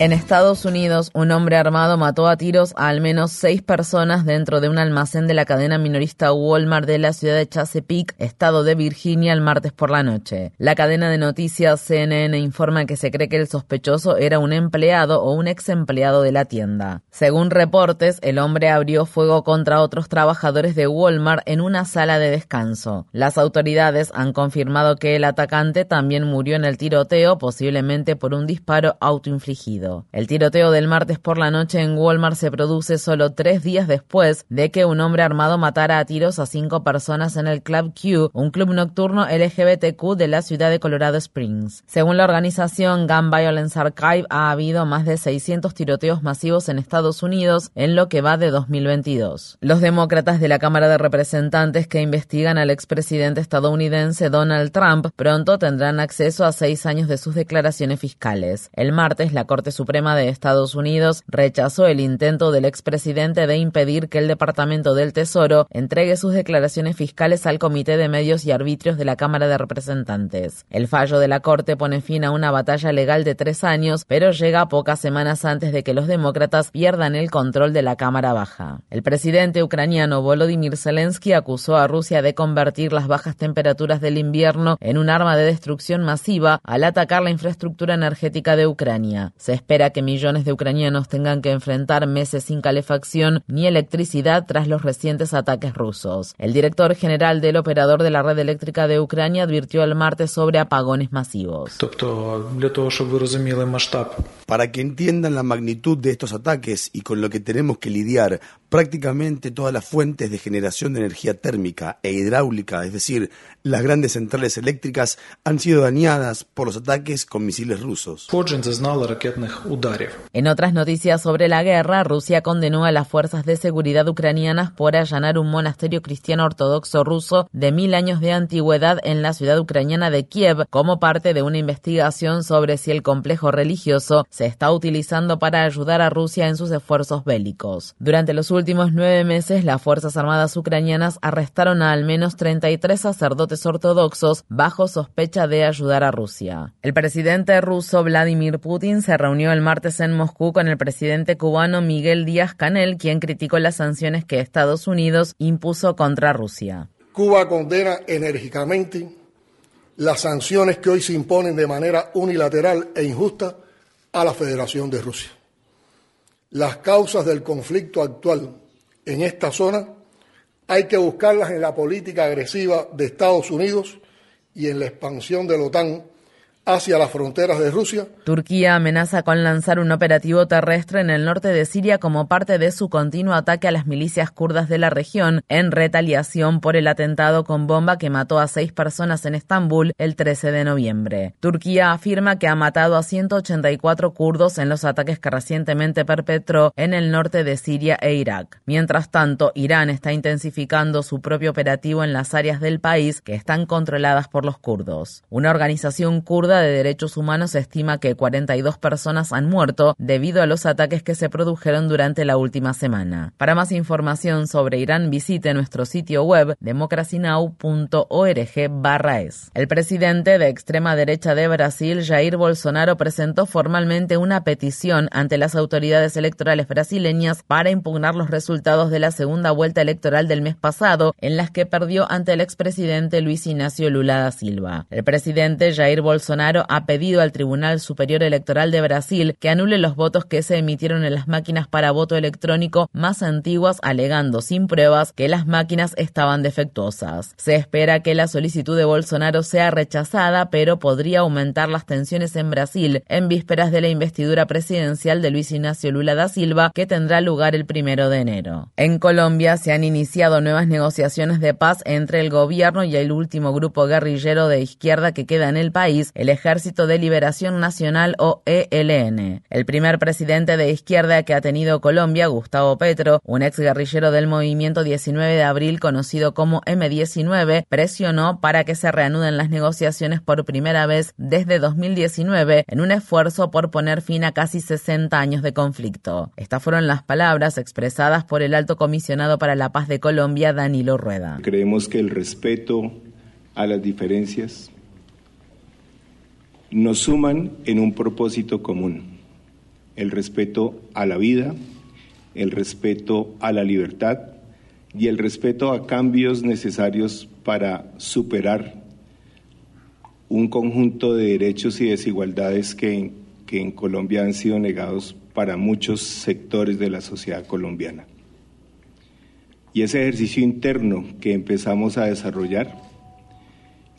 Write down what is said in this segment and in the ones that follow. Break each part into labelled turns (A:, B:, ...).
A: En Estados Unidos, un hombre armado mató a tiros a al menos seis personas dentro de un almacén de la cadena minorista Walmart de la ciudad de Chesapeake, estado de Virginia, el martes por la noche. La cadena de noticias CNN informa que se cree que el sospechoso era un empleado o un ex empleado de la tienda. Según reportes, el hombre abrió fuego contra otros trabajadores de Walmart en una sala de descanso. Las autoridades han confirmado que el atacante también murió en el tiroteo, posiblemente por un disparo autoinfligido. El tiroteo del martes por la noche en Walmart se produce solo tres días después de que un hombre armado matara a tiros a cinco personas en el Club Q, un club nocturno LGBTQ de la ciudad de Colorado Springs. Según la organización Gun Violence Archive, ha habido más de 600 tiroteos masivos en Estados Unidos en lo que va de 2022. Los demócratas de la Cámara de Representantes que investigan al expresidente estadounidense Donald Trump pronto tendrán acceso a seis años de sus declaraciones fiscales. El martes, la Corte Suprema de Estados Unidos rechazó el intento del expresidente de impedir que el Departamento del Tesoro entregue sus declaraciones fiscales al Comité de Medios y Arbitrios de la Cámara de Representantes. El fallo de la Corte pone fin a una batalla legal de tres años, pero llega pocas semanas antes de que los demócratas pierdan el control de la Cámara Baja. El presidente ucraniano Volodymyr Zelensky acusó a Rusia de convertir las bajas temperaturas del invierno en un arma de destrucción masiva al atacar la infraestructura energética de Ucrania. Espera que millones de ucranianos tengan que enfrentar meses sin calefacción ni electricidad tras los recientes ataques rusos. El director general del operador de la red eléctrica de Ucrania advirtió el martes sobre apagones masivos.
B: Para que entiendan la magnitud de estos ataques y con lo que tenemos que lidiar, prácticamente todas las fuentes de generación de energía térmica e hidráulica, es decir, las grandes centrales eléctricas, han sido dañadas por los ataques con misiles rusos.
A: En otras noticias sobre la guerra, Rusia condenó a las fuerzas de seguridad ucranianas por allanar un monasterio cristiano ortodoxo ruso de mil años de antigüedad en la ciudad ucraniana de Kiev como parte de una investigación sobre si el complejo religioso se está utilizando para ayudar a Rusia en sus esfuerzos bélicos. Durante los últimos nueve meses, las Fuerzas Armadas ucranianas arrestaron a al menos 33 sacerdotes ortodoxos bajo sospecha de ayudar a Rusia. El presidente ruso Vladimir Putin se reunió el martes en Moscú con el presidente cubano Miguel Díaz Canel, quien criticó las sanciones que Estados Unidos impuso contra Rusia.
C: Cuba condena enérgicamente las sanciones que hoy se imponen de manera unilateral e injusta a la Federación de Rusia. Las causas del conflicto actual en esta zona hay que buscarlas en la política agresiva de Estados Unidos y en la expansión de la OTAN hacia las fronteras de Rusia.
A: Turquía amenaza con lanzar un operativo terrestre en el norte de Siria como parte de su continuo ataque a las milicias kurdas de la región en retaliación por el atentado con bomba que mató a seis personas en Estambul el 13 de noviembre. Turquía afirma que ha matado a 184 kurdos en los ataques que recientemente perpetró en el norte de Siria e Irak. Mientras tanto, Irán está intensificando su propio operativo en las áreas del país que están controladas por los kurdos. Una organización kurda de Derechos Humanos estima que 42 personas han muerto debido a los ataques que se produjeron durante la última semana. Para más información sobre Irán, visite nuestro sitio web democracynow.org/es. El presidente de extrema derecha de Brasil, Jair Bolsonaro, presentó formalmente una petición ante las autoridades electorales brasileñas para impugnar los resultados de la segunda vuelta electoral del mes pasado, en las que perdió ante el expresidente Luis Ignacio Lula da Silva. El presidente Jair Bolsonaro Ha pedido al Tribunal Superior Electoral de Brasil que anule los votos que se emitieron en las máquinas para voto electrónico más antiguas, alegando sin pruebas que las máquinas estaban defectuosas. Se espera que la solicitud de Bolsonaro sea rechazada, pero podría aumentar las tensiones en Brasil en vísperas de la investidura presidencial de Luis Ignacio Lula da Silva, que tendrá lugar el primero de enero. En Colombia se han iniciado nuevas negociaciones de paz entre el gobierno y el último grupo guerrillero de izquierda que queda en el país, el Ejército de Liberación Nacional o ELN. El primer presidente de izquierda que ha tenido Colombia, Gustavo Petro, un ex guerrillero del movimiento 19 de abril conocido como M19, presionó para que se reanuden las negociaciones por primera vez desde 2019 en un esfuerzo por poner fin a casi 60 años de conflicto. Estas fueron las palabras expresadas por el alto comisionado para la paz de Colombia, Danilo Rueda.
D: Creemos que el respeto a las diferencias nos suman en un propósito común, el respeto a la vida, el respeto a la libertad y el respeto a cambios necesarios para superar un conjunto de derechos y desigualdades que, que en Colombia han sido negados para muchos sectores de la sociedad colombiana. Y ese ejercicio interno que empezamos a desarrollar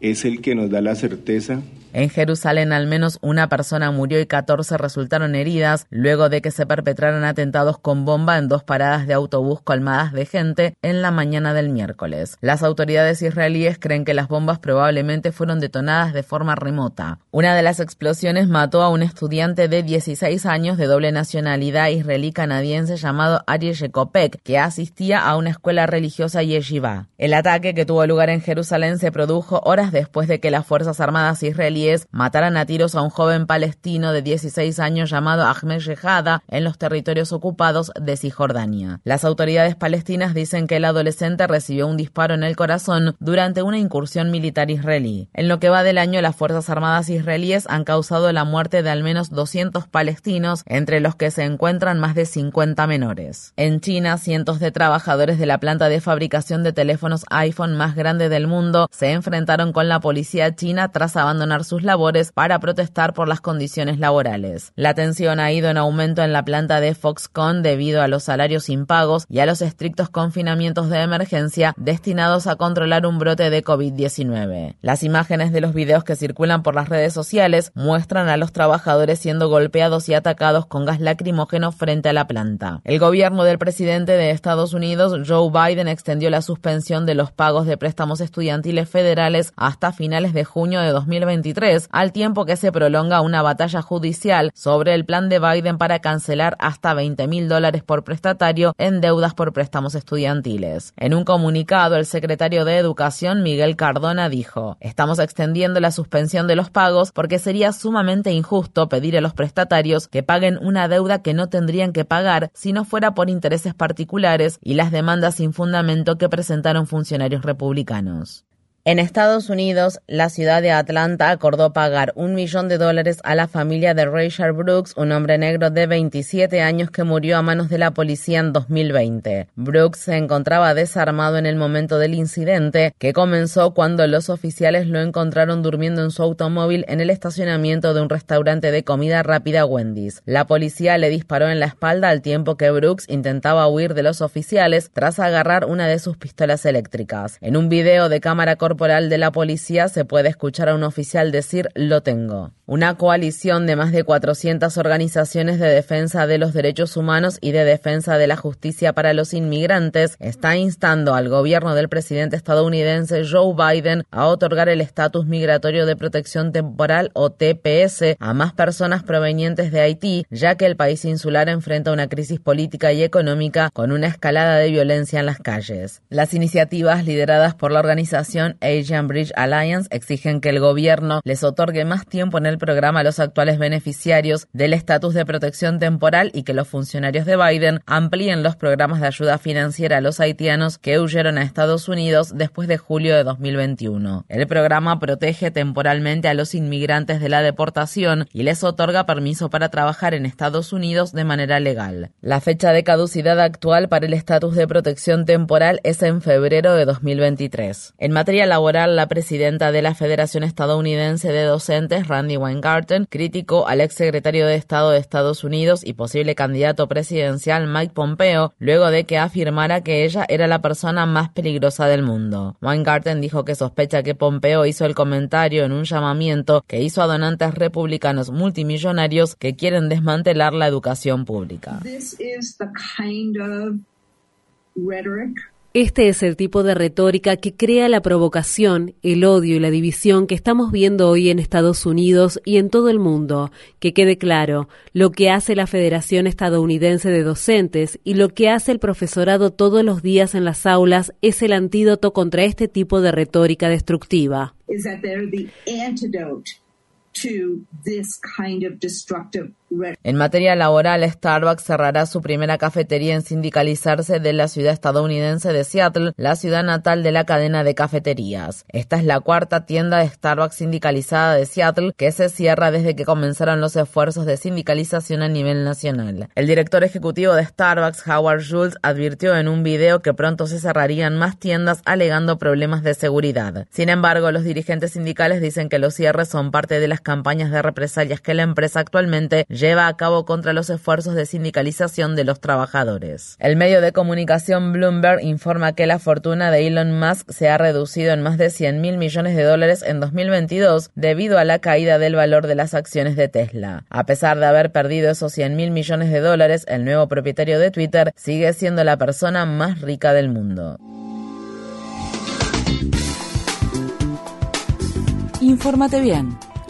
D: es el que nos da la certeza
A: en Jerusalén al menos una persona murió y 14 resultaron heridas luego de que se perpetraran atentados con bomba en dos paradas de autobús colmadas de gente en la mañana del miércoles. Las autoridades israelíes creen que las bombas probablemente fueron detonadas de forma remota. Una de las explosiones mató a un estudiante de 16 años de doble nacionalidad israelí-canadiense llamado Ariel Shekopek, que asistía a una escuela religiosa yeshiva. El ataque que tuvo lugar en Jerusalén se produjo horas después de que las Fuerzas Armadas israelíes mataran a tiros a un joven palestino de 16 años llamado Ahmed Shehada en los territorios ocupados de Cisjordania. Las autoridades palestinas dicen que el adolescente recibió un disparo en el corazón durante una incursión militar israelí. En lo que va del año, las Fuerzas Armadas israelíes han causado la muerte de al menos 200 palestinos, entre los que se encuentran más de 50 menores. En China, cientos de trabajadores de la planta de fabricación de teléfonos iPhone más grande del mundo se enfrentaron con la policía china tras abandonar su labores para protestar por las condiciones laborales. La tensión ha ido en aumento en la planta de Foxconn debido a los salarios impagos y a los estrictos confinamientos de emergencia destinados a controlar un brote de COVID-19. Las imágenes de los videos que circulan por las redes sociales muestran a los trabajadores siendo golpeados y atacados con gas lacrimógeno frente a la planta. El gobierno del presidente de Estados Unidos, Joe Biden, extendió la suspensión de los pagos de préstamos estudiantiles federales hasta finales de junio de 2023 al tiempo que se prolonga una batalla judicial sobre el plan de Biden para cancelar hasta 20 mil dólares por prestatario en deudas por préstamos estudiantiles. En un comunicado, el secretario de Educación, Miguel Cardona, dijo, estamos extendiendo la suspensión de los pagos porque sería sumamente injusto pedir a los prestatarios que paguen una deuda que no tendrían que pagar si no fuera por intereses particulares y las demandas sin fundamento que presentaron funcionarios republicanos. En Estados Unidos, la ciudad de Atlanta acordó pagar un millón de dólares a la familia de Rayshard Brooks, un hombre negro de 27 años que murió a manos de la policía en 2020. Brooks se encontraba desarmado en el momento del incidente, que comenzó cuando los oficiales lo encontraron durmiendo en su automóvil en el estacionamiento de un restaurante de comida rápida Wendy's. La policía le disparó en la espalda al tiempo que Brooks intentaba huir de los oficiales tras agarrar una de sus pistolas eléctricas. En un video de cámara corporal corporal de la policía se puede escuchar a un oficial decir lo tengo. Una coalición de más de 400 organizaciones de defensa de los derechos humanos y de defensa de la justicia para los inmigrantes está instando al gobierno del presidente estadounidense Joe Biden a otorgar el estatus migratorio de protección temporal o TPS a más personas provenientes de Haití, ya que el país insular enfrenta una crisis política y económica con una escalada de violencia en las calles. Las iniciativas lideradas por la organización Asian Bridge Alliance exigen que el gobierno les otorgue más tiempo en el programa a los actuales beneficiarios del estatus de protección temporal y que los funcionarios de Biden amplíen los programas de ayuda financiera a los haitianos que huyeron a Estados Unidos después de julio de 2021. El programa protege temporalmente a los inmigrantes de la deportación y les otorga permiso para trabajar en Estados Unidos de manera legal. La fecha de caducidad actual para el estatus de protección temporal es en febrero de 2023. En materia laboral, la presidenta de la Federación Estadounidense de Docentes, Randy Weingarten, criticó al exsecretario de Estado de Estados Unidos y posible candidato presidencial Mike Pompeo luego de que afirmara que ella era la persona más peligrosa del mundo. Weingarten dijo que sospecha que Pompeo hizo el comentario en un llamamiento que hizo a donantes republicanos multimillonarios que quieren desmantelar la educación pública.
E: Este es el tipo de retórica que crea la provocación, el odio y la división que estamos viendo hoy en Estados Unidos y en todo el mundo. Que quede claro, lo que hace la Federación Estadounidense de Docentes y lo que hace el profesorado todos los días en las aulas es el antídoto contra este tipo de retórica destructiva.
A: En materia laboral, Starbucks cerrará su primera cafetería en sindicalizarse de la ciudad estadounidense de Seattle, la ciudad natal de la cadena de cafeterías. Esta es la cuarta tienda de Starbucks sindicalizada de Seattle que se cierra desde que comenzaron los esfuerzos de sindicalización a nivel nacional. El director ejecutivo de Starbucks, Howard Schultz, advirtió en un video que pronto se cerrarían más tiendas alegando problemas de seguridad. Sin embargo, los dirigentes sindicales dicen que los cierres son parte de las campañas de represalias que la empresa actualmente lleva a cabo contra los esfuerzos de sindicalización de los trabajadores. El medio de comunicación Bloomberg informa que la fortuna de Elon Musk se ha reducido en más de 100 mil millones de dólares en 2022 debido a la caída del valor de las acciones de Tesla. A pesar de haber perdido esos 100 mil millones de dólares, el nuevo propietario de Twitter sigue siendo la persona más rica del mundo.
F: Infórmate bien